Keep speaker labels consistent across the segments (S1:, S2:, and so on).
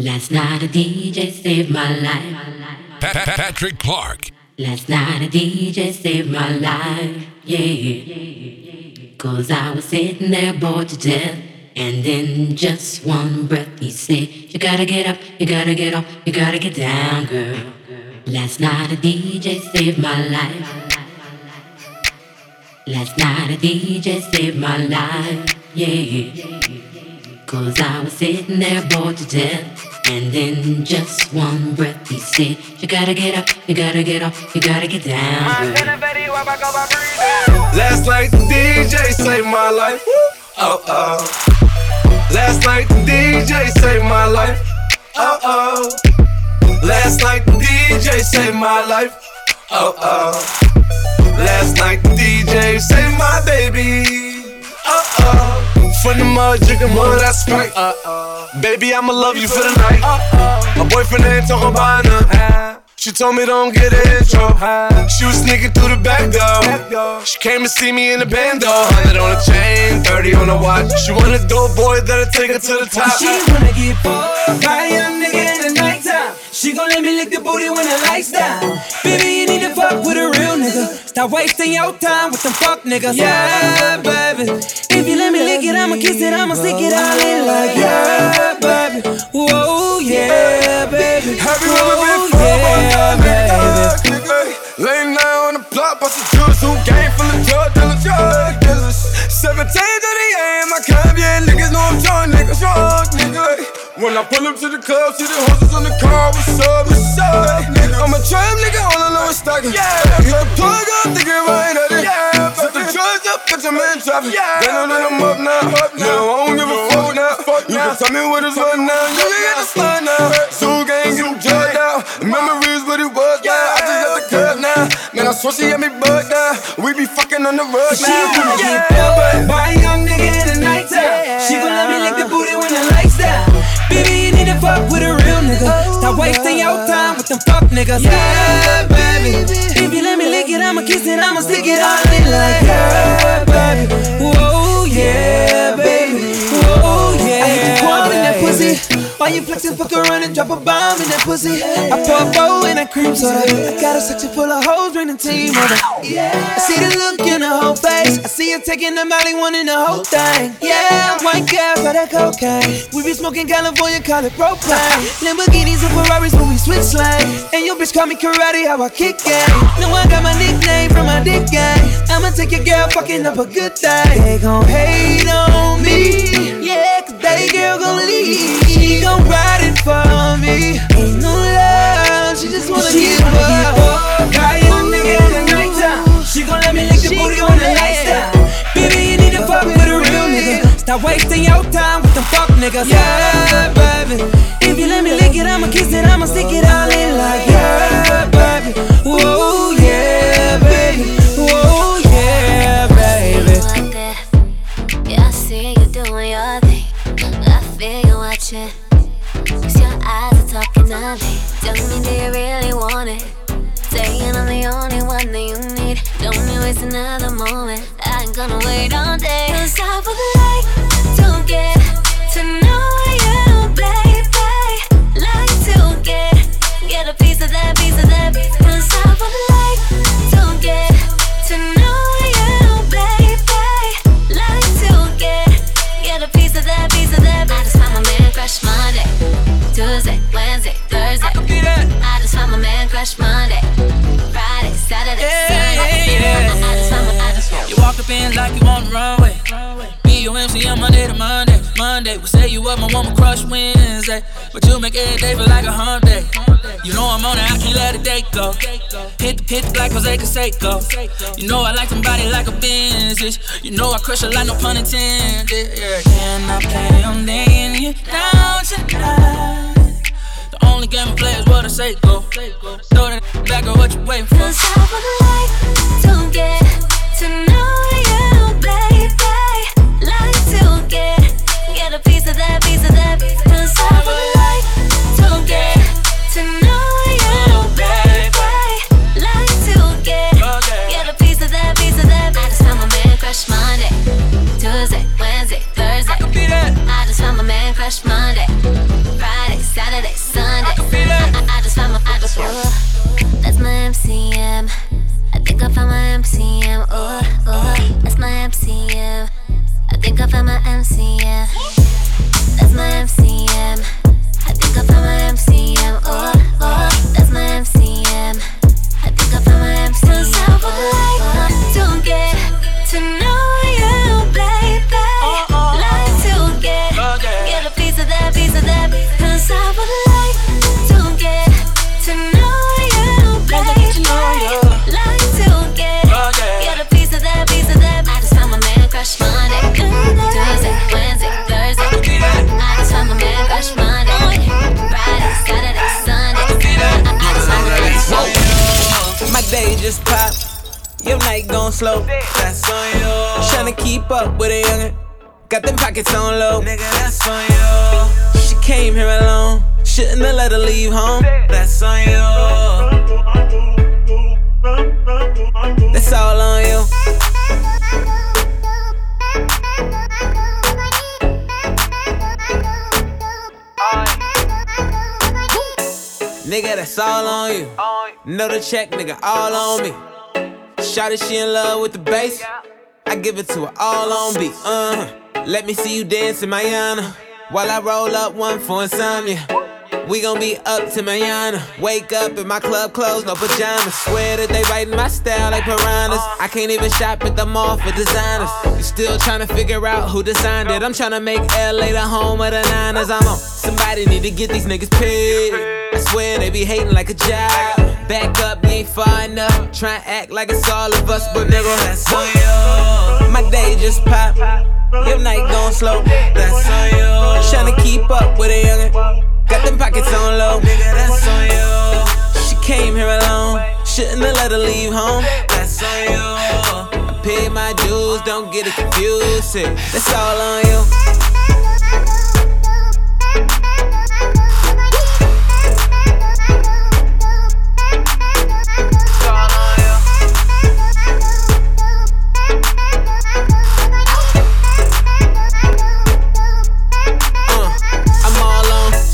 S1: Last night a DJ saved my life.
S2: Pat- Pat- Patrick Clark.
S1: Last night a DJ saved my life. Yeah. Cause I was sitting there bored to death. And in just one breath he said, You gotta get up, you gotta get up, you gotta get down, girl. Last night a DJ saved my life. Last night a DJ saved my life. Yeah. Cause I was sitting there bored to death. And in just one breath he said, You gotta get up, you gotta get off, you gotta get down.
S3: Last night the DJ saved my life. Oh oh. Last night the DJ saved my life. Oh oh. Last night the DJ saved my life. Oh oh. Last night the DJ saved my baby. Oh oh. From the mud, drinking mud, that's right. Uh oh. Baby, I'ma love you for the night. Uh oh. My boyfriend ain't talking about nothing. She told me don't get an intro. She was sneaking through the back door. She came to see me in the bando. 100 on the chain, 30 on the watch. She want a dope boy that'll take her to the top.
S4: She wanna get fucked by a young nigga in the nighttime. She gon' let me lick the booty when the lights down. Baby, you need to fuck with a nigga. Stop wasting your time with them fuck niggas. Yeah, baby. If you let me lick it, I'ma kiss it, I'ma stick it all in like yeah, baby. Whoa, yeah, baby.
S3: Have you ever been
S4: Whoa, yeah, baby.
S3: nigga? Laying down on the block, bustin' juice, who game full of drug dealers, drug dealers. 17 to the AM, I come, yeah, niggas know I'm drunk, niggas, drunk, nigga. When I pull up to the club, see the horses on the car, what's up, what's up, nigga? I'm a trap nigga, all Is stacking. Yeah, hit the plug up, thinking right at it. Yeah, put the drugs up, put your man traffic. Yeah, then I'm up now, up now. No, I don't give a fuck now. Fuck you can tell me what it's right now. You can get the slide now. Soul gang, get them drugged out. Memories what it was now. I just left the club now. Man, I swear she had me bugged now. We be fucking on the rug
S4: She
S3: now.
S4: wanna get fucked by a young nigga in the nighttime. She gon' let me lick the booty when the lights down. Baby, you need to fuck with a real nigga. Stop wasting your time with them fuck niggas. Yeah, baby. If you let me lick it, I'ma kiss it, I'ma stick it all in like yeah, baby. You flexing, fuck around and drop a bomb in that pussy? I pour a bow in that cream soda. I got a section full of hoes, the team over. I see the look in her whole face. I see her taking the molly, wanting the whole thing. Yeah, white girl for that cocaine. We be smoking California, call it propane. Lamborghinis and Ferraris when we switch lanes. And your bitch call me karate, how I kick game. No, I got my nickname from my dick game. I'ma take your girl fucking up a good day. They gon' hate on me. Yeah, cause they girl gon' leave. She gon' ride it for me. Ain't no love, she just wanna get fucked. Got a young nigga in the nighttime. She gon' let me lick the booty the. Baby, you need to fuck with a real nigga. Stop wasting your time with the fuck niggas. Yeah, baby. If you let me lick it, I'ma kiss it, I'ma stick it B-O-M-C on Monday to Monday. Monday, we say you up, my woman crush Wednesday. But you make every day feel like a hump day. You know I'm on it, I can't let a day go. Hit the the black Jose Canseco. You know I like somebody like a Benz. You know I crush a lot, no pun intended. Can I play on laying you down tonight? The only game I play is what I say go. Throw that back on what you waiting for.
S5: Cause I would like to get to know
S6: Nigga, that's all on you. Know the check, nigga, all on me. Shout Shawty, she in love with the bass. I give it to her all on beat. Uh huh. Let me see you dance in Mayana. While I roll up one for insomnia. We gon' be up to Mayana. Wake up in my club clothes, no pajamas. Swear that they writing my style like piranhas. I can't even shop at the mall for designers. You still trying to figure out who designed it. I'm trying to make LA the home of the Niners. I'm on. Somebody need to get these niggas paid. Swear they be hating like a job. Back up, you ain't far enough. Try and act like it's all of us, but nigga, that's on you. My day just popped. Your night gone slow. That's on you. Tryna keep up with a youngin'. Got them pockets on low. Nigga, that's on you. She came here alone. Shouldn't have let her leave home. That's on you. Pay my dues, don't get it confused. That's all on you.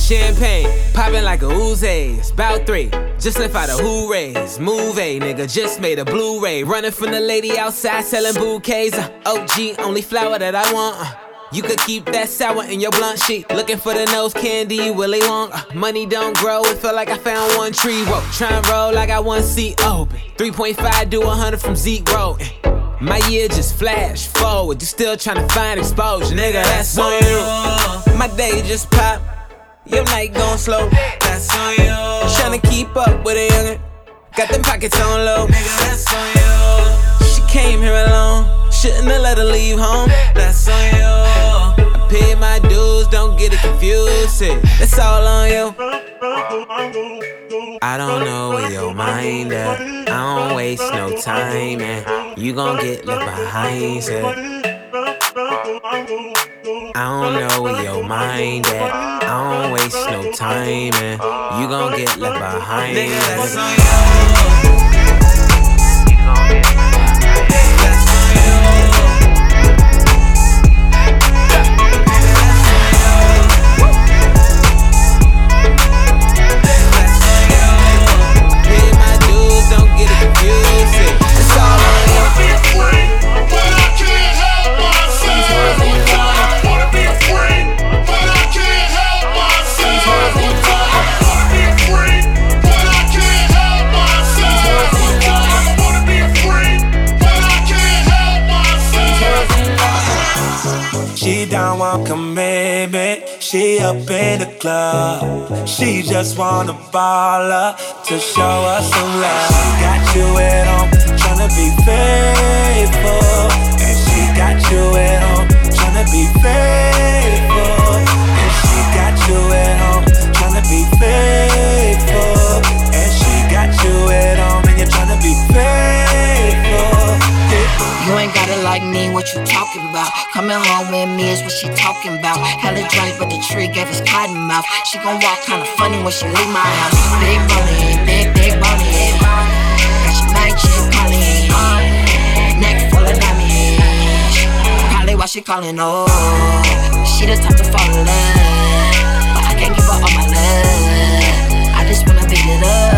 S6: Champagne, popping like a Uzi. It's about three. Just left out a hoorays. a nigga, just made a Blu-ray. Running from the lady outside selling bouquets. Uh, OG, only flower that I want. Uh, you could keep that sour in your blunt sheet. Looking for the nose candy, Willy Wonka. Money don't grow, it feel like I found one tree. Whoa, try and roll like I one seat open. 3.5 do 100 from zero. My year just flash forward. You still tryna find exposure, nigga. That's on you. My day just popped. Your night gone slow. That's on you. Tryna keep up with a youngin'. Got them pockets on low. Nigga, that's on you. She came here alone. Shouldn't have let her leave home. That's on you. I paid my dues, don't get it confused. That's all on you. I don't know where your mind at. I don't waste no time, and you gon' get left behind. Said. I don't know where your mind at. I don't waste no time, and you gon' get left behind. Nigga, that's on you. You gon' get left behind. That's on you. Pay my dues, don't get it confused. It's all on you.
S7: She don't want commitment. She don't want commitment, she up in the club. She just want a baller to show us some love. She got you at home, tryna be faithful. And she got you at
S8: what you talking about? Coming home with me is what she talking about. Hella drunk, but the tree gave us cotton mouth. She gon' walk kinda funny when she leave my house. Big money, big, big money. Got your night chick calling. Neck full of diamonds. Probably why she calling, oh. She the type to fall in love. But I can't give her all my love. I just wanna beat it up.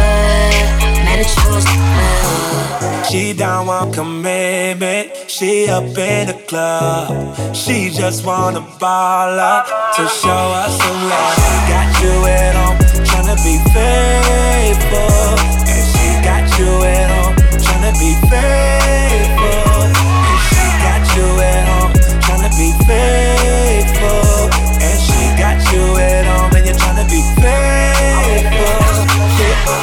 S8: Mad at you.
S7: She don't want commitment. she up in the club. She just wanna ball up to show us some love. Got you at home, tryna be faithful. And she got you at home, tryna be faithful. And she got you at home, tryna be faithful.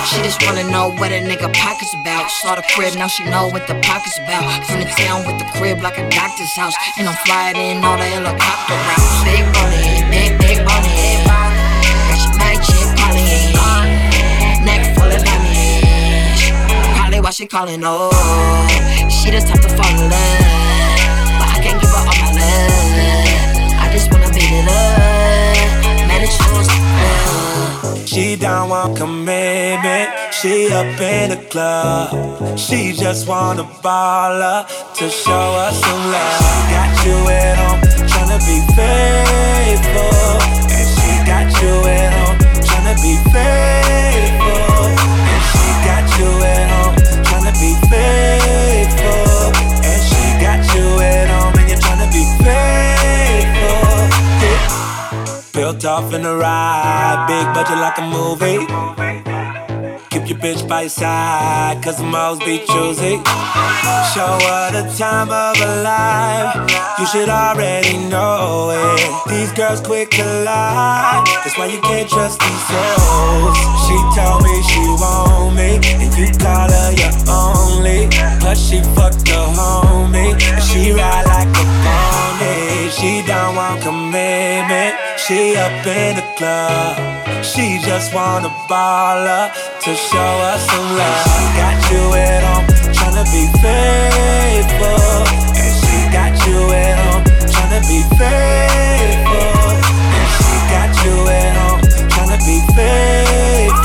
S7: She
S8: just wanna know what a nigga pockets about. Saw the crib, now she know what the pockets about. From the town with the crib like a doctor's house. And I'm flying in all the helicopter routes. Big money, big, big money. Got your bag chick calling. Neck full of. Probably why she calling, oh. She the type to fall in love.
S7: She down want commitment. She up in the club. She just wanna ball up to show us some love. She Got you at home, tryna be faithful. And she got you at home, tryna be faithful. Built off in the ride, big budget like a movie. Keep your bitch by your side, cause the most be choosy. Show her the time of her life. You should already know it. These girls quick to lie. That's why you can't trust these hoes. She told me she want me, and you call her your only. Plus she fucked the homie, and she ride like a pony. She don't want commitment. She up in the club. She just wanna ball up to show us some love. She Got you at home, tryna be faithful. And she got you at home, tryna be faithful. And she got you at home, tryna be faithful.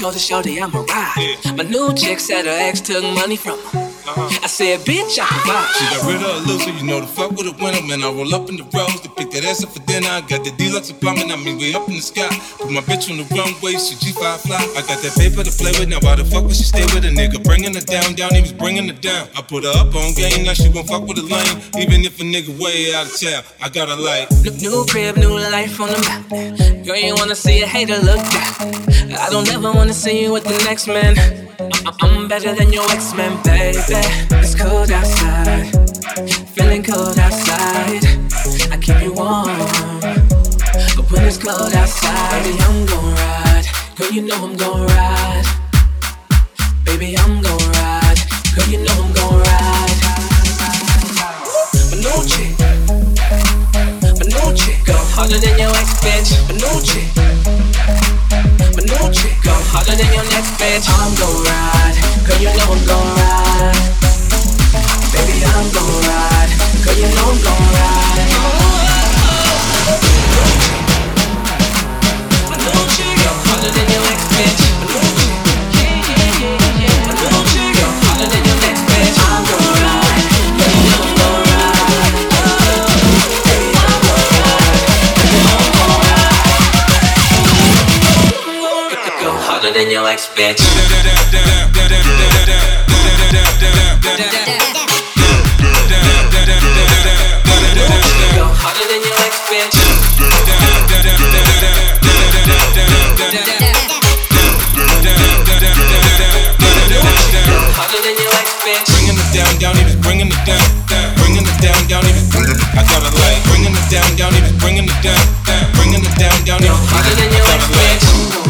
S9: Told her, shorty, I'ma ride. My new chick said her ex took money from her. I said, bitch, I provide.
S10: She got rid of a loser, you know the fuck with a winner. Man, I roll up in the rose to pick that ass up for dinner. I got the deluxe apartment, I mean, way up in the sky. Put my bitch on the runway, she G5 fly. I got that paper to play with, now why the fuck would she stay with a nigga? Bringing her down, down, he was bringing her down. I put her up on game, now she won't fuck with a lane. Even if a nigga way out of town, I got her like.
S9: New, new crib, new life on the map. Girl, you wanna see a hater look down. I don't ever wanna see you with the next man. I- I'm better than your ex man, baby. It's cold outside, feeling cold outside. I keep you warm, but when it's cold outside, baby, I'm gon' ride. Girl, you know I'm gon' ride. Baby, I'm gon' ride. Girl, you know I'm gon' ride. Harder than your ex bitch. My new chick. My new chick go harder than your next bitch. I'm gon' ride, girl you know I'm gon' ride. Baby I'm gon' ride, girl you know I'm gon' ride. Harder than your ex bitch. Harder than your ex bitch. Go harder than your ex bitch. Go harder than your ex bitch.
S10: Bringing it down, down, he was bringing it down. Bringing it down, down, he was bringing it I got a light. Bringing it down, down, he was bringing it down. Bringing it down, down, he was
S9: harder than your ex bitch. I'm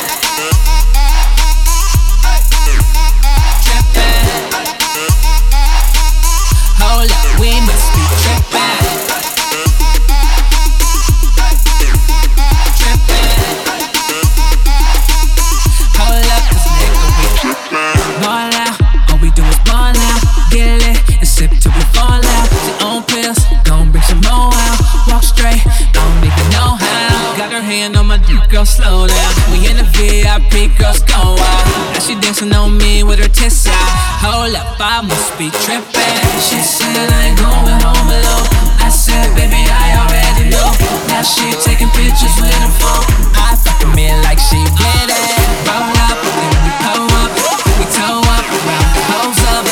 S9: up, I must be tripping. She said I ain't going home alone. I said, baby, I already know. Now she taking pictures with her phone. I fucking me like she with it. Roll up, then we pull up, we tow up, round the hoes up,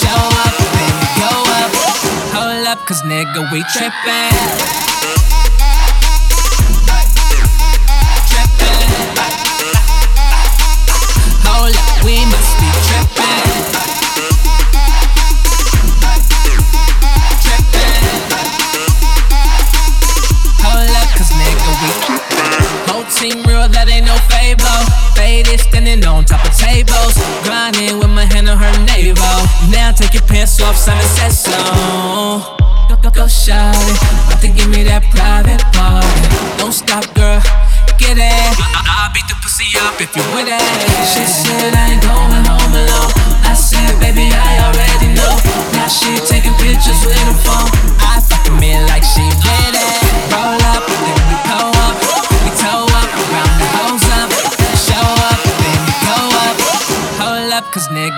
S9: show up, then we go up. Hold up, cause nigga, we tripping. whining with my hand on her navel. Now take your pants off, Simon says so. Go, go, go, shout it. About to give me that private part. Don't stop, girl. Get it. I- will beat the pussy up if you with it. She said, I ain't going home alone. I said, baby, I already know. Now she taking pictures with her phone.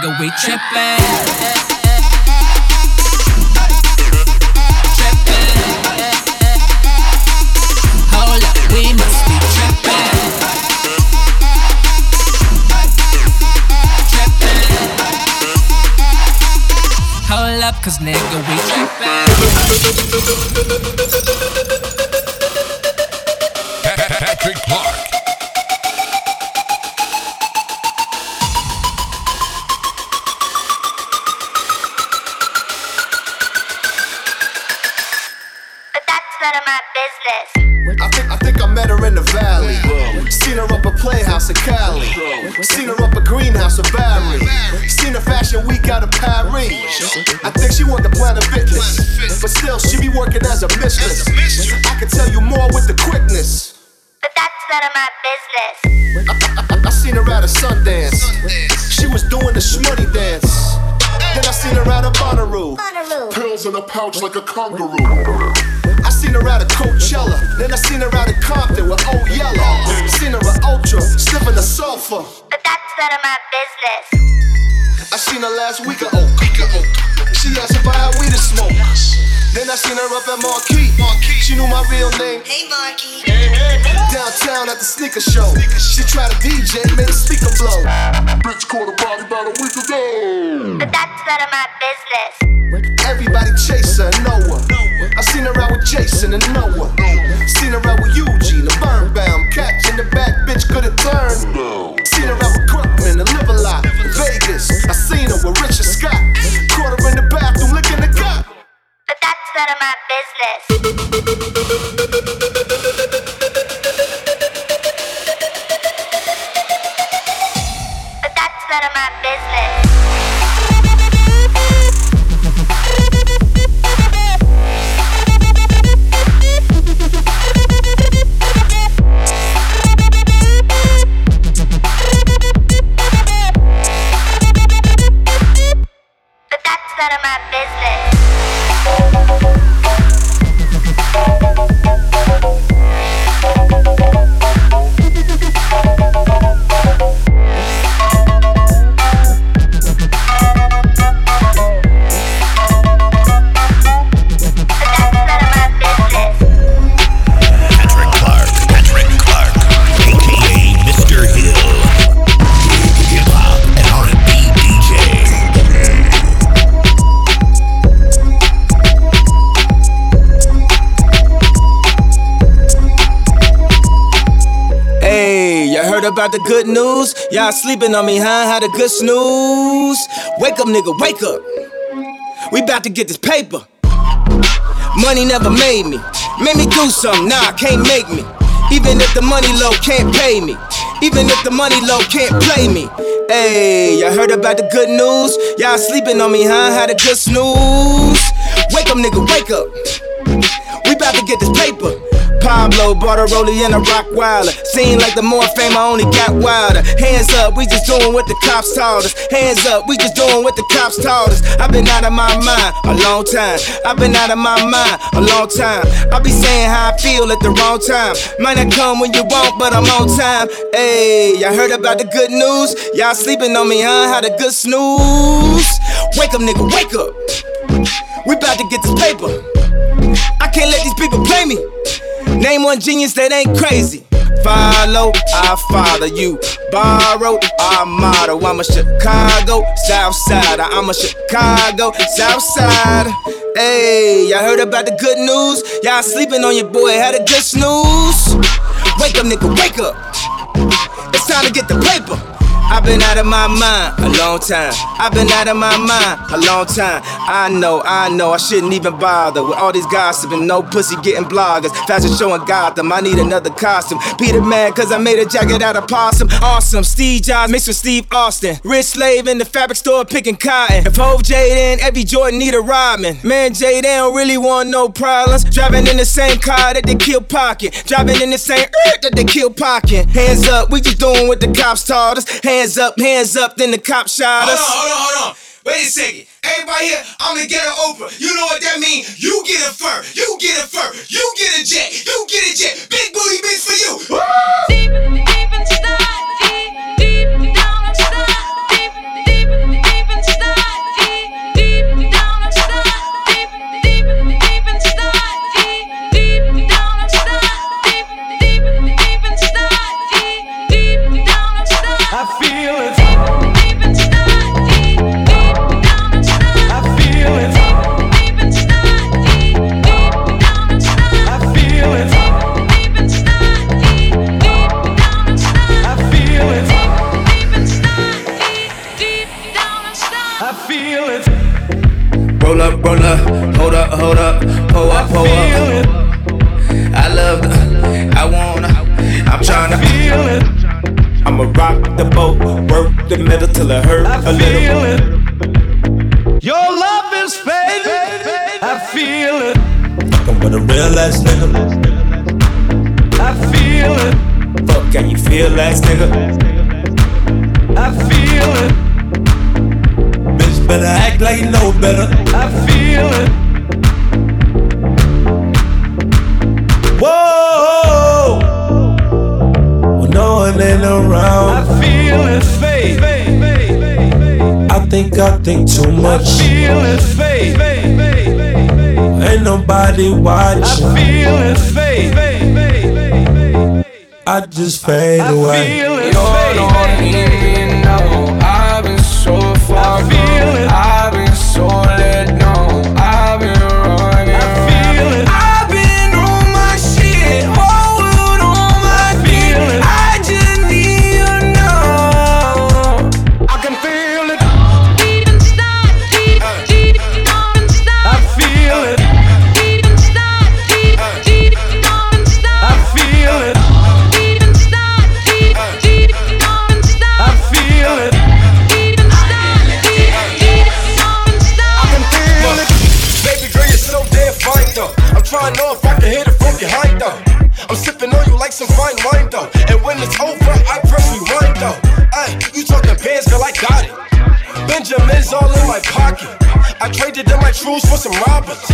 S9: nigga, we trippin'.
S11: show.
S12: good news. Y'all sleeping on me, huh? Had a good snooze. Wake up, nigga, wake up. We about to get this paper. Money never made me. Made me do something, nah, can't make me. Even if the money low can't pay me. Even if the money low can't play me. Hey, y'all heard about the good news? Y'all sleeping on me, huh? Had a good snooze. Wake up, nigga, wake up. We about to get this paper. Pablo bought a rollie and a rock wilder. Seem like the more fame, I only got wilder. Hands up, we just doing what the cops told us. Hands up, we just doing what the cops told us. I've been out of my mind a long time. I've been out of my mind a long time. I be saying how I feel at the wrong time. Might not come when you want, but I'm on time. Hey, y'all heard about the good news? Y'all sleeping on me, huh? Had a good snooze. Wake up, nigga, wake up. We about to get this paper. I can't let these people play me. Name one genius that ain't crazy. Follow, I follow you. Borrow, our motto. I'm a Chicago South Side. I'm a Chicago South Side. Hey, y'all heard about the good news? Y'all sleeping on your boy, had a good snooze. Wake up, nigga, wake up. It's time to get the paper. I've been out of my mind a long time. I've been out of my mind a long time. I know, I know, I shouldn't even bother with all these gossiping. No pussy getting bloggers. Fashion showing Gotham. I need another costume. Peter Man, cause I made a jacket out of possum. Awesome. Steve Jobs mixed with Steve Austin. Rich slave in the fabric store picking cotton. If Hove Jaden, every Jordan need a Rodman. Man, Jay, they don't really want no problems. Driving in the same car that they kill pocket. Driving in the same earth that they kill pocket. Hands up, we just doing what the cops taught us. Hands Hands up, hands up, then the cop shot us.
S7: Hold on, hold on, hold on. Wait a second. Everybody here, I'm gonna get an Oprah. You know what that means? You get a fur, you get a fur, you get a jet, you get a jet. Big booty bitch for you. Deep, deep inside, deep,
S13: nobody watching.
S3: I feel it, faith.
S13: I just fade away.
S3: I feel it, faith.
S14: Some robbers.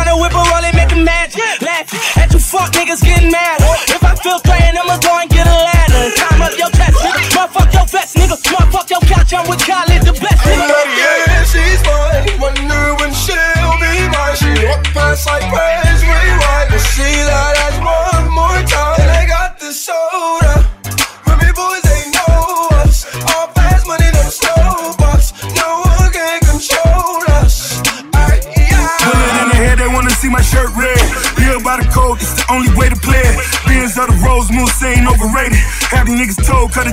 S15: Tryna whip a roll and make a magic. Laughing at you fuck niggas getting mad. If I feel threatened,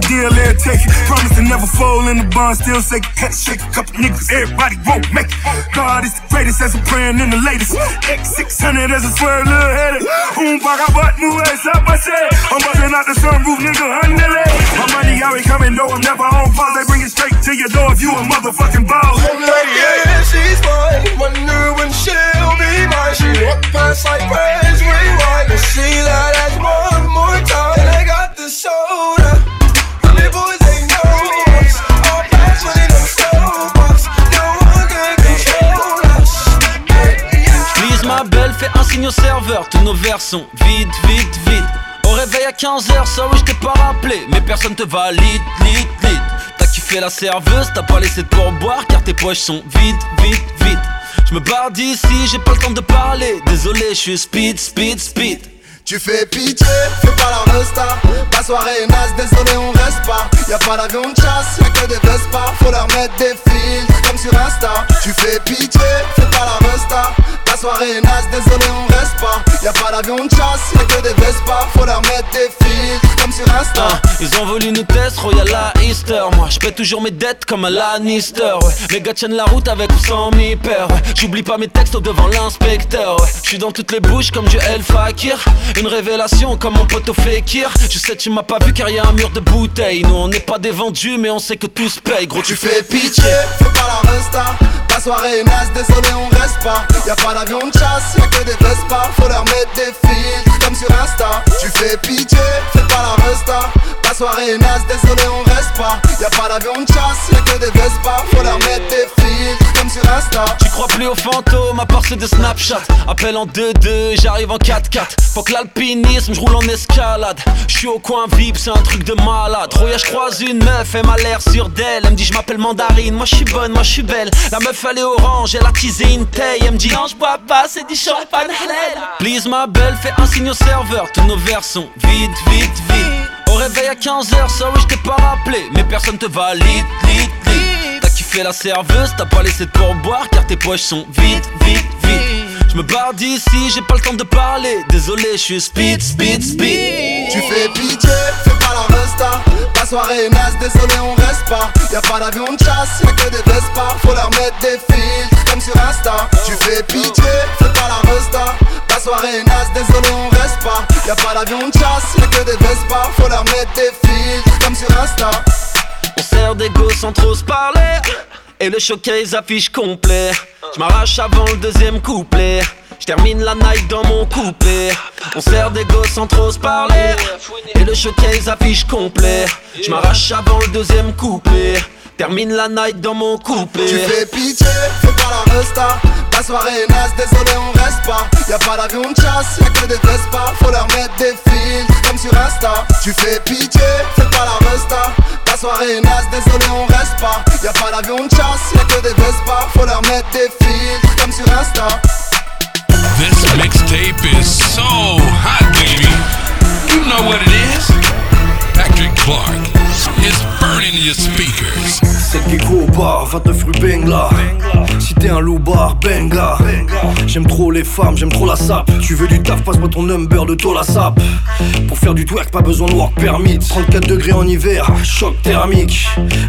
S16: deal, let take it. Promise to never fold in the bond, still shake it. Had to shake a couple niggas, everybody won't make it. God is the greatest as I'm praying in the latest. X600 as a swear, little headed. Um, vagabundo, move ass up, I said. I'm busting out the sunroof, nigga, under My money always coming, though I'm never on pause. They bring it straight to your door if you a motherfucking boss.
S14: Yeah, she's mine. Wonder when she'll be mine. She walk past like praise rewind. We'll see that as one more time.
S17: Signe au serveur, tous nos verres sont vides, vides, vides. Au réveil à 15h, ça oui je t'ai pas rappelé, mais personne te valide, lit, lit. T'as kiffé la serveuse, t'as pas laissé de pourboire car tes poches sont vides, vides, vides. Je me barre d'ici, j'ai pas le temps de parler, désolé, je suis speed, speed, speed.
S18: Tu fais pitié, fais pas la resta La soirée est naze, désolé on reste pas Y'a pas d'avion de chasse, y'a que des Vespa. Faut leur mettre des filtres comme sur Insta. Tu fais pitié, fais pas la resta. La soirée est naze, désolé on reste pas. Y'a pas d'avion de chasse, y'a que des Vespa. Faut leur mettre des filtres comme sur Insta.
S17: Ah, ils ont voulu nous tester, Royal à Easter. Moi je paie toujours mes dettes comme un Lannister. Les gars tiennent la route avec ou sans mi. J'oublie pas mes textes devant l'inspecteur ouais. Je suis dans toutes les bouches comme du El Fakir. Une révélation comme mon pote au Fekir. Je sais tu m'as pas vu car y a un mur de bouteilles. Nous on n'est pas des vendus mais on sait que tout se paye Gros
S18: Tu fais pitié, fais pas la resta. La soirée est naze, désolé on reste pas. Y'a pas d'avion de chasse, y'a que des Vespa Faut leur mettre des filtres comme sur Insta. Tu fais pitié, fais pas la resta. La soirée est naze, désolé on reste pas. Y'a pas d'avion de chasse, y'a que des Vespa Faut leur mettre des filtres comme sur Insta.
S17: Tu crois plus aux fantômes à part ceux de Snapchat. Appel en 2-2, j'arrive en 4-4 Faut que l'alpinisme, je roule en escalade. Je suis au coin VIP, c'est un truc de malade. Roya, je une meuf, elle m'a l'air sûre d'elle. Elle me dit je m'appelle Mandarine, moi je suis bonne, moi je suis belle. La meuf elle est orange, elle a teasé une taille Elle me dit non je bois pas, c'est du champagne. Please ma belle, fais un signe au serveur. Tous nos verres sont vides, vides, vides. Au réveil à 15h, ça oui je t'ai pas rappelé. Mais personne te valide, lit, lit. T'as kiffé la serveuse, t'as pas laissé de pourboire Car tes poches sont vides, vides, vides Je me barre d'ici, j'ai pas le temps de parler. Désolé, je suis speed, speed, speed.
S18: Tu fais pitié, fais pas la resta. La soirée est naze, désolé on reste pas. Y'a pas d'avion de chasse, y'a que des Vespa Faut leur mettre des filtres comme sur Insta. Tu fais pitié, fais pas la resta. La soirée est naze, désolé on reste pas. Y'a pas d'avion de chasse, y'a que des Vespa Faut leur mettre des filtres comme sur Insta.
S17: On sert des gosses sans trop se parler Et le showcase affiche complet. Je m'arrache avant le deuxième couplet. Je termine la night dans mon couplet. On sert des gosses sans trop se parler. Et le showcase affiche complet. Je m'arrache avant le deuxième couplet Termine la night dans mon couplet.
S18: Tu fais pitié, fais pas la resta. La soirée est naze, désolé on reste pas. Y'a pas d'avion de chasse, y'a que des Vespa Faut leur mettre des filtres comme sur Insta. Tu fais pitié, fais pas la resta. La soirée est naze, désolé on reste pas. Y'a pas d'avion de chasse, y'a que des Vespa Faut leur mettre des filtres comme sur Insta.
S19: This mixtape is so hot, baby. You know what it is? Patrick Clark is burning your speakers.
S20: C'est le gecko au bar, 29 rue Bengla. Si t'es un loup-bar, benga. J'aime trop les femmes, j'aime trop la sape. Tu veux du taf, passe-moi ton number de la sape. Pour faire du twerk, pas besoin de work permit. 34 degrés en hiver, choc thermique.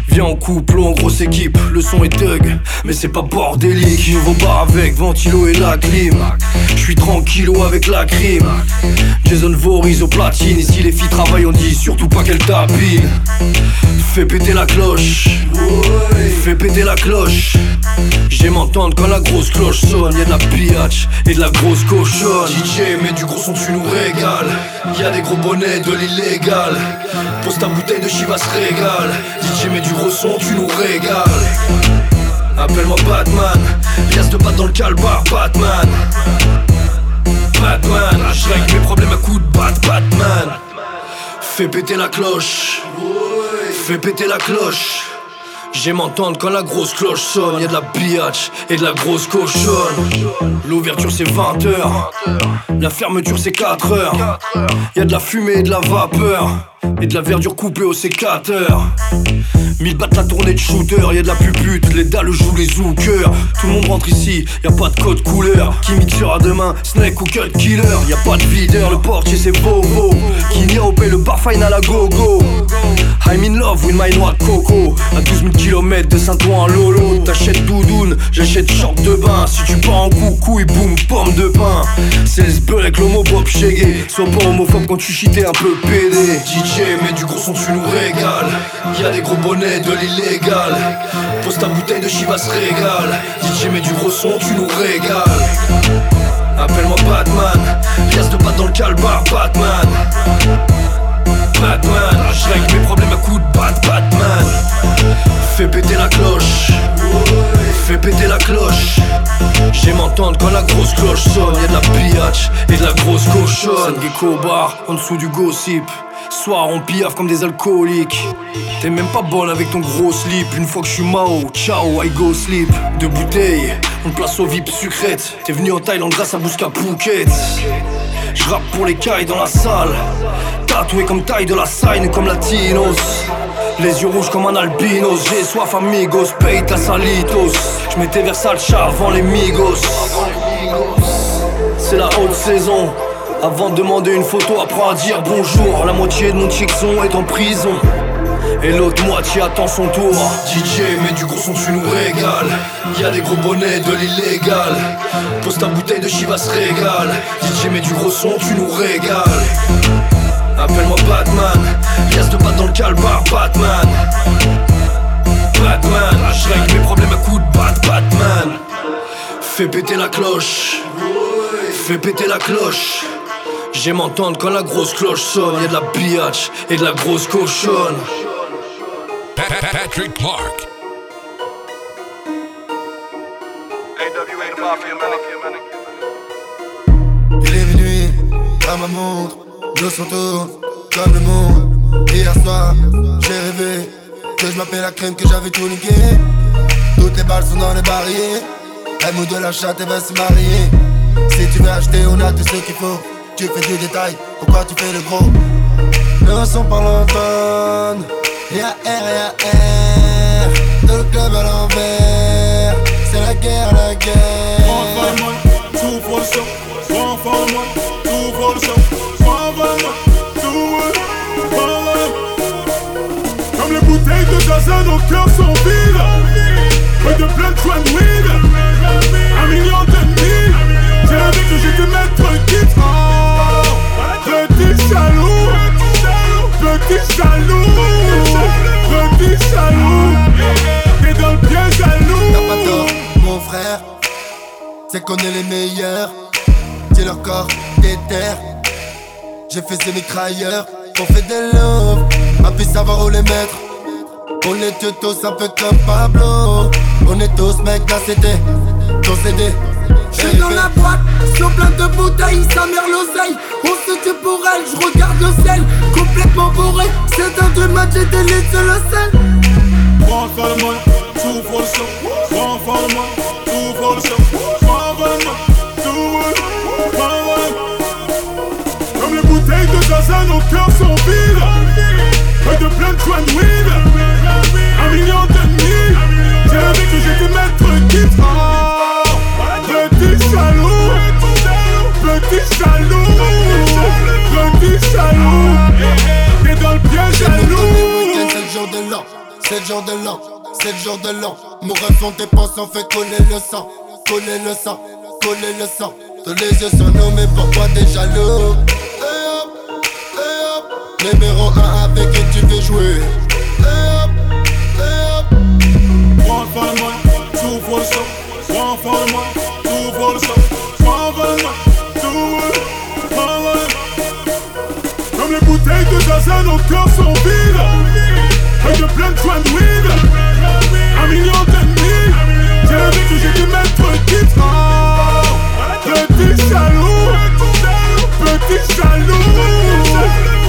S20: Viens en couple ou en grosse équipe. Le son est thug, mais c'est pas bordélique. Nouveau bar avec ventilo et la clim. Je suis tranquillo avec la crime. Jason Voorhees au platine. Ici les filles travaillent, on dit surtout pas qu'elles tapinent. Fais péter la cloche Fais péter la cloche. J'aime entendre quand la grosse cloche sonne. Y'a de la pillage et de la grosse cochonne. DJ mais du gros son tu nous régales. Y'a des gros bonnets de l'illégal. Pose ta bouteille de Chivas régale DJ mais du gros son tu nous régales. Appelle-moi Batman, liasse de pattes dans le calbar, Batman. Batman, je règle mes problèmes à coups de bat, Batman. Fais péter la cloche, fais péter la cloche. J'aime entendre quand la grosse cloche sonne, y'a de la biatch et de la grosse cochonne. L'ouverture c'est 20h, la fermeture c'est 4h. Y'a de la fumée et de la vapeur, et de la verdure coupée au sécateur. Mille battent la tournée de shooter, y'a de la pupute, les dalles jouent les zookers. Tout le monde rentre ici, y'a pas de code couleur. Qui mixera demain, Snake ou Cut Killer. Y'a pas de videur, le portier c'est Bobo. Qui a au le bar final à go-go. I'm in love with my noix de coco. À 12 000 km de Saint-Ouen à Lolo. T'achètes doudoune, j'achète short de bain. Si tu pars en coucou et boum, pomme de pain. C'est le avec l'homo Bob Shaggy. Sois pas homophobe quand tu chitais un peu pédé. Mais du gros son, tu nous régales. Y'a des gros bonnets de l'illégal. Pose ta bouteille de Chivas régale. DJ, mais du gros son, tu nous régales. Appelle-moi Batman, liasse de dans le calbar, Batman. Batman, je règle mes problèmes à coups de bat, Batman. Fais péter la cloche, fais péter la cloche. J'aime entendre quand la grosse cloche sonne, y'a de la pillache et de la grosse cochonne. Gecko bar, en dessous du gossip. Soir on piaffe comme des alcooliques. T'es même pas bonne avec ton gros slip. Une fois que je suis Mao, ciao, I go sleep. Deux bouteilles, on place au VIP sucrète T'es venu en Thaïlande grâce à Bouska Phuket Je rappe pour les cailles dans la salle Tatoué comme taille de la sign comme latinos. Les yeux rouges comme un albinos. J'ai soif amigos, paye ta salitos. M'étais chat avant les migos. C'est la haute saison. Avant de demander une photo, apprends à dire bonjour. La moitié de mon chickson est en prison. Et l'autre moitié attend son tour. DJ mais du gros son tu nous régales. Y'a des gros bonnets de l'illégal. Pose ta bouteille de Chivas régale DJ mais du gros son tu nous régales Appelle-moi Batman. Casse de pattes dans le calbar Batman. Batman Je règle mes problèmes à coups de bat Batman. Fais péter la cloche. Fais péter la cloche. J'aime entendre quand la grosse cloche sonne, y'a de la biatch et de la grosse cochonne.
S21: Patrick Clark.
S22: Il est minuit, à ma montre, nous sont comme le monde. Hier soir, j'ai rêvé que je m'appelle la crème, que j'avais tout niqué. Toutes les balles sont dans les barrières. Elle mouille de la chatte, et va se marier. Si tu veux acheter, on a tout ce qu'il faut tu fais des détails, pourquoi tu fais le gros? Le son par l'automne, y'a R, y'a
S16: de Jaza, nos cœurs sont vides, Peu de plein de weed, un million d'ennemis, j'ai rêvé que j'étais maître quitte. Petit jaloux, petit jaloux, petit jaloux, t'es dans le bien jaloux.
S22: T'as pas tort, mon frère, c'est qu'on est les meilleurs. C'est leur corps, des terres. J'ai fait ces mitrailleurs, on fait des love, ma fille savoir où les mettre. On est tous un peu comme Pablo, on est tous mecs d'un CD, ton CD.
S23: J'suis dans la boîte, sur plein de bouteilles, sa mère l'oseille. On se tue pour elle, je regarde le sel, complètement bourré. C'est un deux match, j'ai délité le sel.
S16: Prends le moi, tout pour le show. Prends le moi, tout pour le show. Prends le moi, tout pour le Comme les bouteilles de Zaza, nos cœurs sont vides. Et de plein de joints de weed. J'étais maître guide. Petit jaloux, petit jaloux, petit jaloux, t'es dans le piège jaloux.
S22: C'est le jour de l'an, c'est le jour de l'an, c'est le jour de l'an. Mon rêve, on dépense, on fait coller le sang, coller le sang, coller le sang. Tous les yeux sont nous, mais pourquoi t'es jaloux? Numéro 1 avec qui tu veux jouer.
S16: Tout Comme les bouteilles de nos cœurs sont vides. Et de plein de joints de. Un million d'ennemis. que j'ai dû mettre titre Petit jaloux Petit jaloux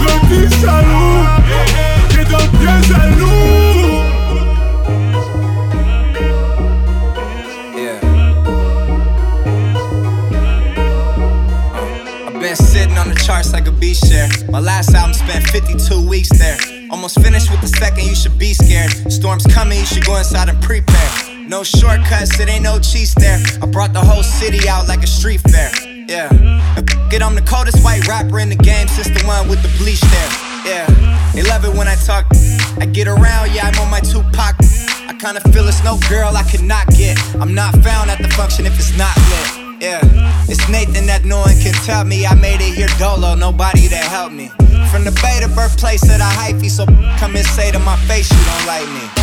S16: Petit le bien jaloux
S12: sitting on the charts like a beach chair. My last album spent 52 weeks there. Almost finished with the second, you should be scared. Storm's coming, you should go inside and prepare. No shortcuts, it ain't no cheese there. I brought the whole city out like a street fair. Yeah. Get I'm the coldest white rapper in the game since the one with the bleach there. Yeah. They love it when I talk. I get around, yeah, I'm on my Tupac. I kinda feel it's no girl I could not get. I'm not found at the function if it's not lit. Yeah, it's Nathan that no one can tell me. I made it here dolo, nobody to help me. From the Bay, the birthplace of the hyphy, so come and say to my face you don't like me.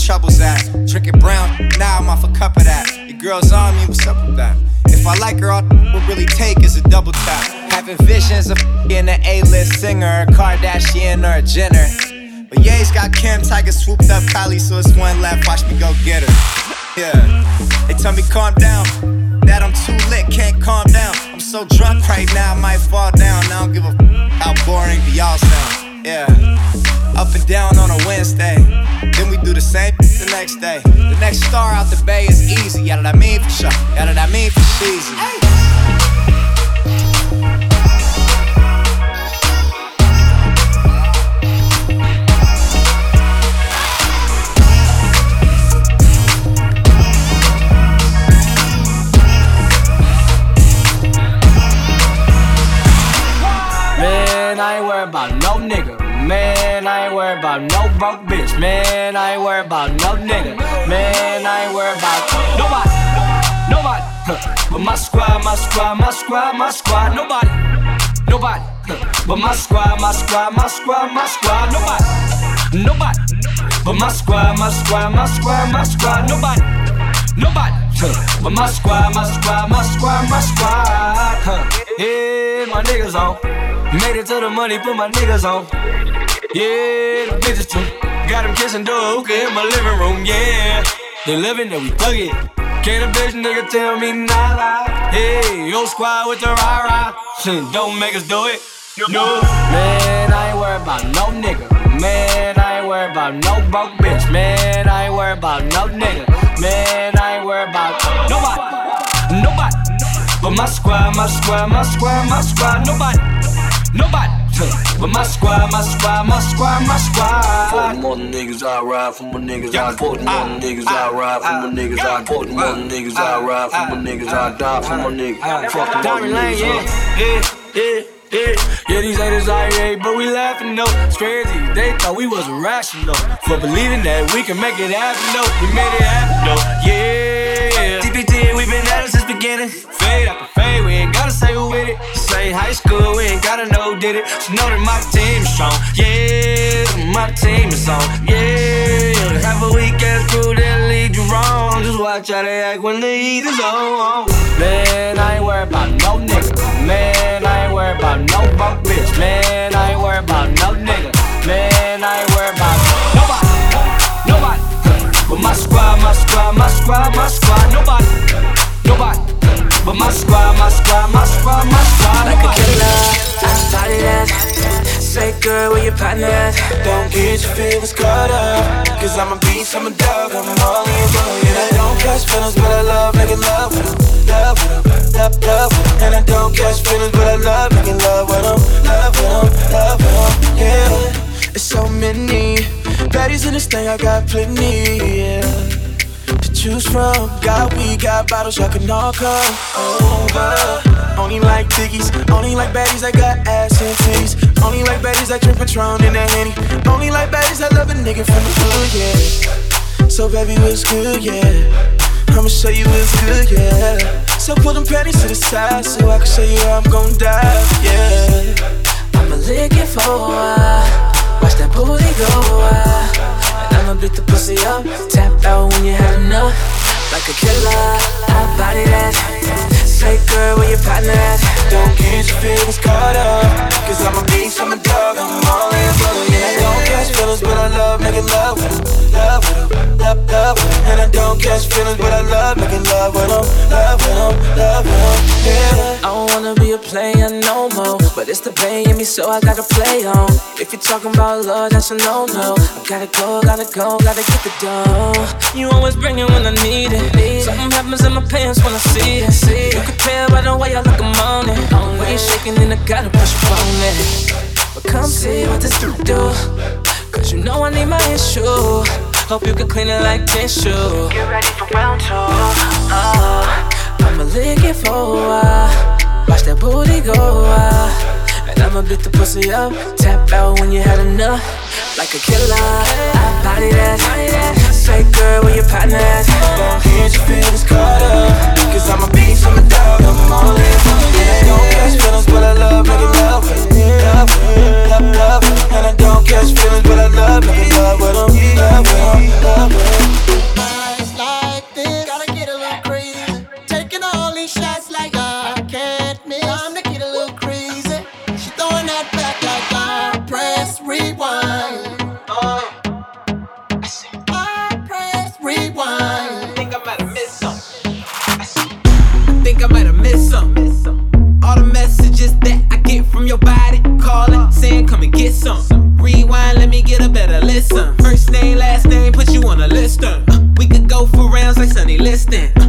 S12: Trouble's at. Drinking brown, now I'm off a cup of that. Your girl's on me, what's up with that? If I like her, all we'll really take is a double tap. Having visions of being an A-list singer, a Kardashian or a Jenner. But Ye's got Kim, Tyga swooped up Kylie, so it's one left. Watch me go get her. Yeah, they tell me calm down. That I'm too lit, can't calm down. I'm so drunk right now, I might fall down. I don't give a f- how boring do y'all sound. Yeah. Up and down on a Wednesday. Then we do the same the next day. The next star out the bay is easy. Yeah, that I mean for sure. Yeah, that I mean for cheesy.
S24: Worried about no broke bitch. Man, I ain't worried about no nigga. Man, I ain't worried about nobody. Nobody. But my squad, my squad, my squad, my squad. Nobody. Nobody. But my squad, my squad, my squad, my squad. Nobody. Nobody. But my squad, my squad, my squad, my squad. Nobody. Nobody. Huh. But my squad, my squad, my squad, my squad. Huh. Yeah, my niggas on. Made it to the money, put my niggas on. Yeah, the bitches too. Got them kissing hookah in my living room, yeah. They living that we thug it. Can't a bitch nigga tell me nada. Hey, yo squad with the rah rah. Don't make us do it. No. Man, I ain't worried about no nigga. Man, I ain't worried about no broke bitch. Man, I ain't worried about no nigga. Man, I ain't worried about nobody. Nobody. But my squad, my squad, my squad, my squad, nobody. Nobody. But my squad, my squad, my squad, my squad.
S25: For the mother niggas, I ride for my niggas. I for the mother ah. niggas, I ah. ride for my ah. niggas. I for the mother niggas, I ride for my niggas. I die for my niggas. Fuck the
S24: Lane,
S25: niggas.
S24: yeah, yeah, yeah. Yeah, yeah, these haters irate, but we laughing though. It's crazy, they thought we was irrational. For believing that we can make it happen though. We made it happen though, yeah. DPT, we been at it since beginning. Fade after fade, we ain't gotta say who with it. Say high school, we ain't gotta know who did it. Just know that my team is strong, yeah. My team is on, yeah. Have a weekend ass crew that lead you wrong. Just watch how they act when the heat is on. Man, I ain't worried about no nigga. Man, I ain't worried about no broke bitch. Man, I ain't worried about no nigga. Man, I ain't worried about nobody. Nobody. But my squad, my squad, my squad, my squad. Nobody. Nobody. But my squad, my squad, my squad, my squad.
S3: Like a killer, I started that. Say, girl, where your partner at? Don't get your feelings caught up. Cause I'm a beast, I'm a dog, I'm all in your And I don't catch feelings, but I love making love with them. Love with them, love, love with them. And I don't catch feelings, but I love making love with them. Love with them, love with them, yeah. It's so many baddies in this thing, I got plenty, yeah to choose from. Got we got bottles, y'all can all come over. Only like tickies, only like baddies that got ass and titties. Only like baddies that drink Patron in that Henny. Only like baddies that love a nigga from the hood, yeah. So baby, what's good, yeah? I'ma show you what's good, yeah. So pull them panties to the side so I can show you how I'm gon' die, yeah. I'ma lick it for a while. Watch that booty go wild.
S26: And I'ma beat the pussy up. Tap out when you had enough. Like a killer, I body that. Take girl where your partner at Don't get your feelings caught up. Cause I'm a beast, I'm a dog, I'm all in for Yeah, I don't catch feelings, but I love making love with Love with love, love with And I don't catch feelings, but I love making love with Love with love with yeah. I don't wanna be a player no more But it's the pain in me, so I gotta play on. If you're talking about love, that's a no-no. I gotta go, gotta go, gotta get the dough. You always bring it when I need it. Something happens in my pants when I see it can tell by the way I look, I'm on it. Way shaking and I gotta push on it. But come see what this do do. Cause you know I need my issue. Hope you can clean it like tissue. Get ready for round two. Oh, I'ma lick it for a while. Watch that booty go. Beat the pussy up. Tap out when you had enough. Like a killer, I body that. say girl, where your partner at? Don't you feel this caught up. Cause I'm a beast, I'm a dog, I'm all in. Don't catch feelings, but I love making love. Love, love, love. And I don't catch feelings, but I love making love. Love, love, love. last name, put you on a list. Uh, we could go for rounds like Sonny Liston.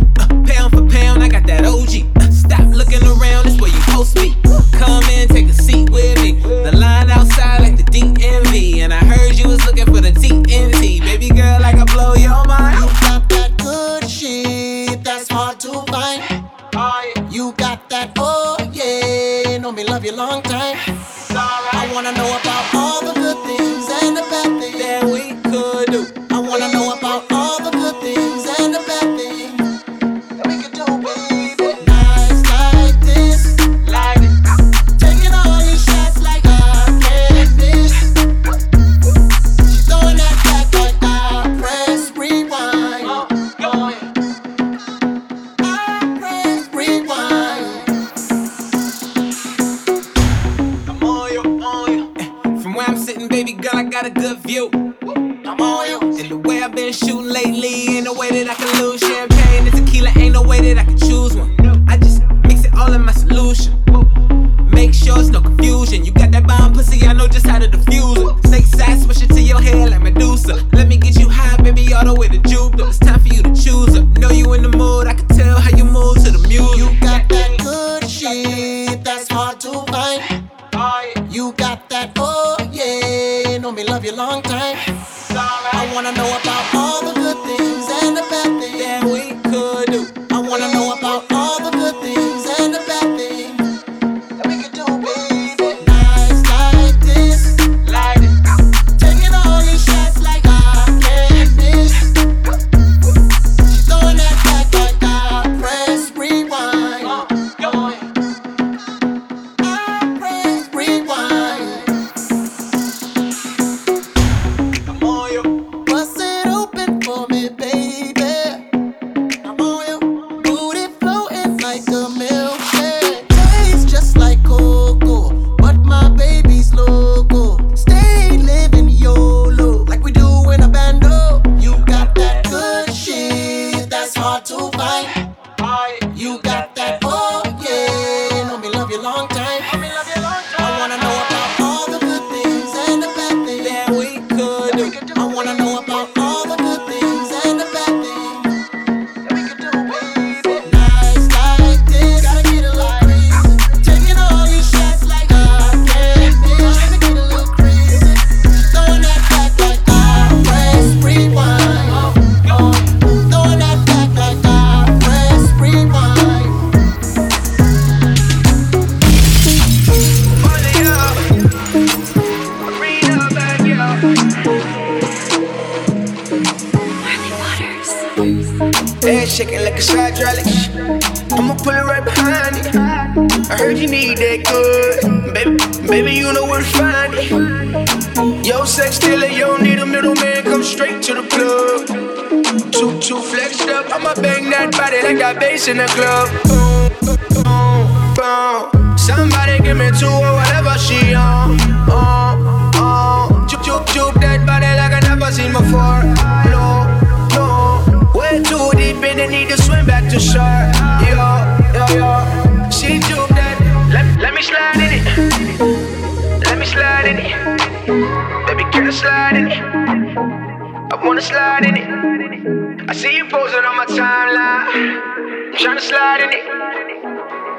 S12: Tryna slide in it.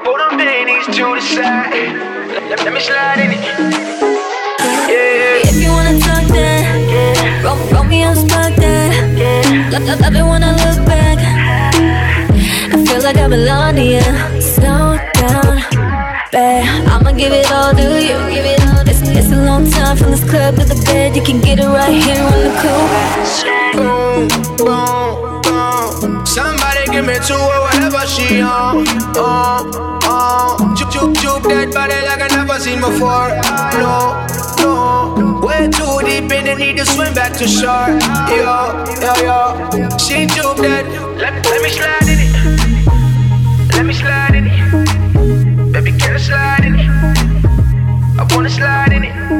S12: Pull them panties to the side. Let, let me slide in it. Yeah.
S5: If you wanna talk that, roll, roll me on spark that. Love, love, love it when I look back. I feel like I belong to you. Slow down, babe. I'ma give it all to you. Give it all. It's, it's a long time from this club to the bed. You can get it right here on the cool.
S12: Boom, boom, boom. Give me two or whatever she on. Oh, oh. Juke, juke, juke that body like I never seen before. No, no. Way too deep in the need to swim back to shore. Yo, yo, yo. She juke that. Let, let me slide in it. Let me slide in it. Baby, can I slide in it? I wanna slide in it.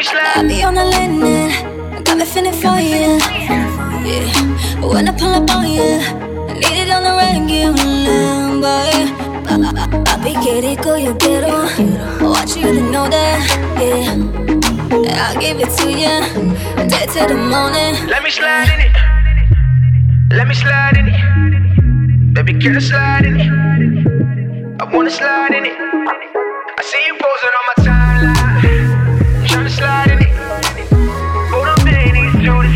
S12: I
S5: be on the line, got me feeling for you. Yeah, when I pull up on you, I need it on the regular, boy. Papi, que rico yo quiero. Want you to know that, yeah. I'll give it to you, day to the morning.
S12: Let me slide in it. Let me slide in it. Baby, can I slide in it? I wanna slide in it. I see you posing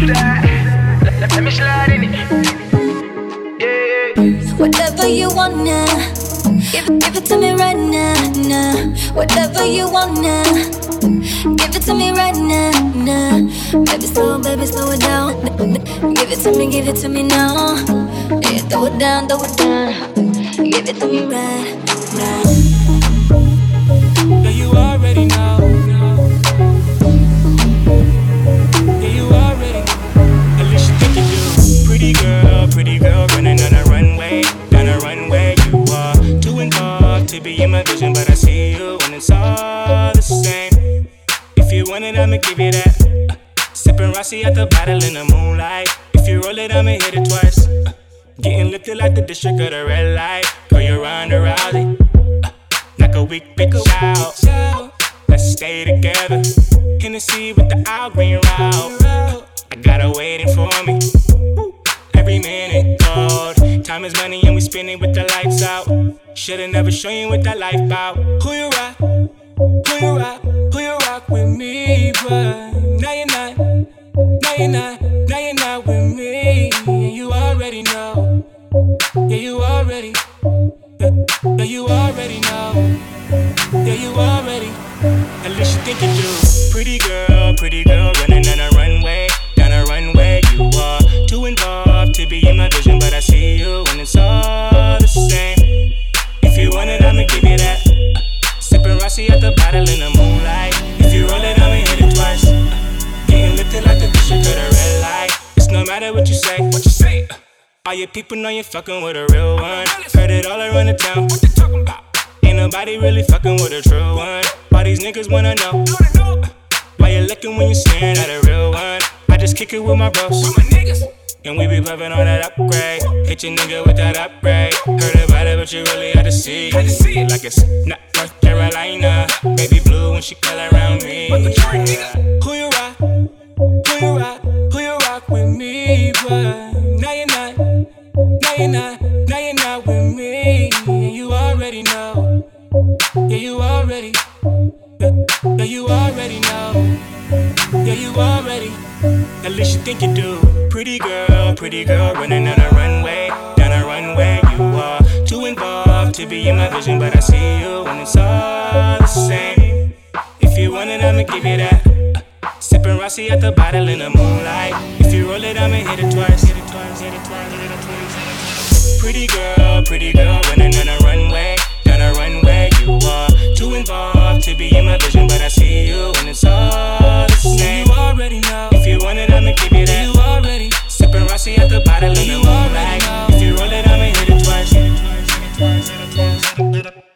S12: Let, let, let me slide in it. Yeah.
S5: Whatever you wanna, give, give it to me right now, now. Whatever you wanna, give it to me right now, now. Baby, slow, baby, slow it down. Give it to me, give it to me now. Yeah, throw it down, throw it down. Give it to me right
S27: I'ma give you that. Uh, Sipping Rossi at the bottle in the moonlight. If you roll it, I'ma hit it twice. Uh, Getting lifted like the district of the red light. Girl, you're Ronda Rousey. Uh, Knock a weak bitch out. Let's stay together. Hennessy with the out green route. I got her waiting for me. Every minute gold. Time is money and we spend it with the lights out. Shoulda never shown you what that life about. Who you rock? Who you rock? Who you rock with me? But now you're not. Now you're not. Now you're not with me. And you already know. Yeah, you already. Yeah, yeah, you already know. Yeah, you already. At least you think you do. Pretty girl, pretty girl, running on a runway, down a runway. You are too involved to be in my vision, but I see you and it's all All your people know you're fucking with a real one. Heard it all around the town. What they talking about? Ain't nobody really fucking with a true one. All these niggas wanna know. Why you looking when you staring at a real one? I just kick it with my bros. With my niggas. And we be puffin' on that upgrade. Hit your nigga with that upgrade. Heard about it, but you really had to see. Had to see it like it's not North Carolina. Baby blue when she call around me. Who you rock? Who you rock? Who you rock with me? But you're not. Now you're not with me. And you already know. Yeah, you already. Yeah, you already know. Yeah, you already. At least you think you do. Pretty girl, pretty girl, running on a runway, down a runway. You are too involved to be in my vision, but I see you and it's all the same. If you want it, I'ma give you that. Sipping Rossi at the bottle in the moonlight. If you roll it, I'ma hit it twice. Hit it twice. Pretty girl, pretty girl, running on a runway, down a runway. You are too involved to be in my vision, but I see you when it's all the same. You already know. If you want it, I'ma give you that. You already sipping Rossi at the bottle of the moonlight. If you roll it, I'ma hit it twice. Hit it twice, hit it twice, hit it twice.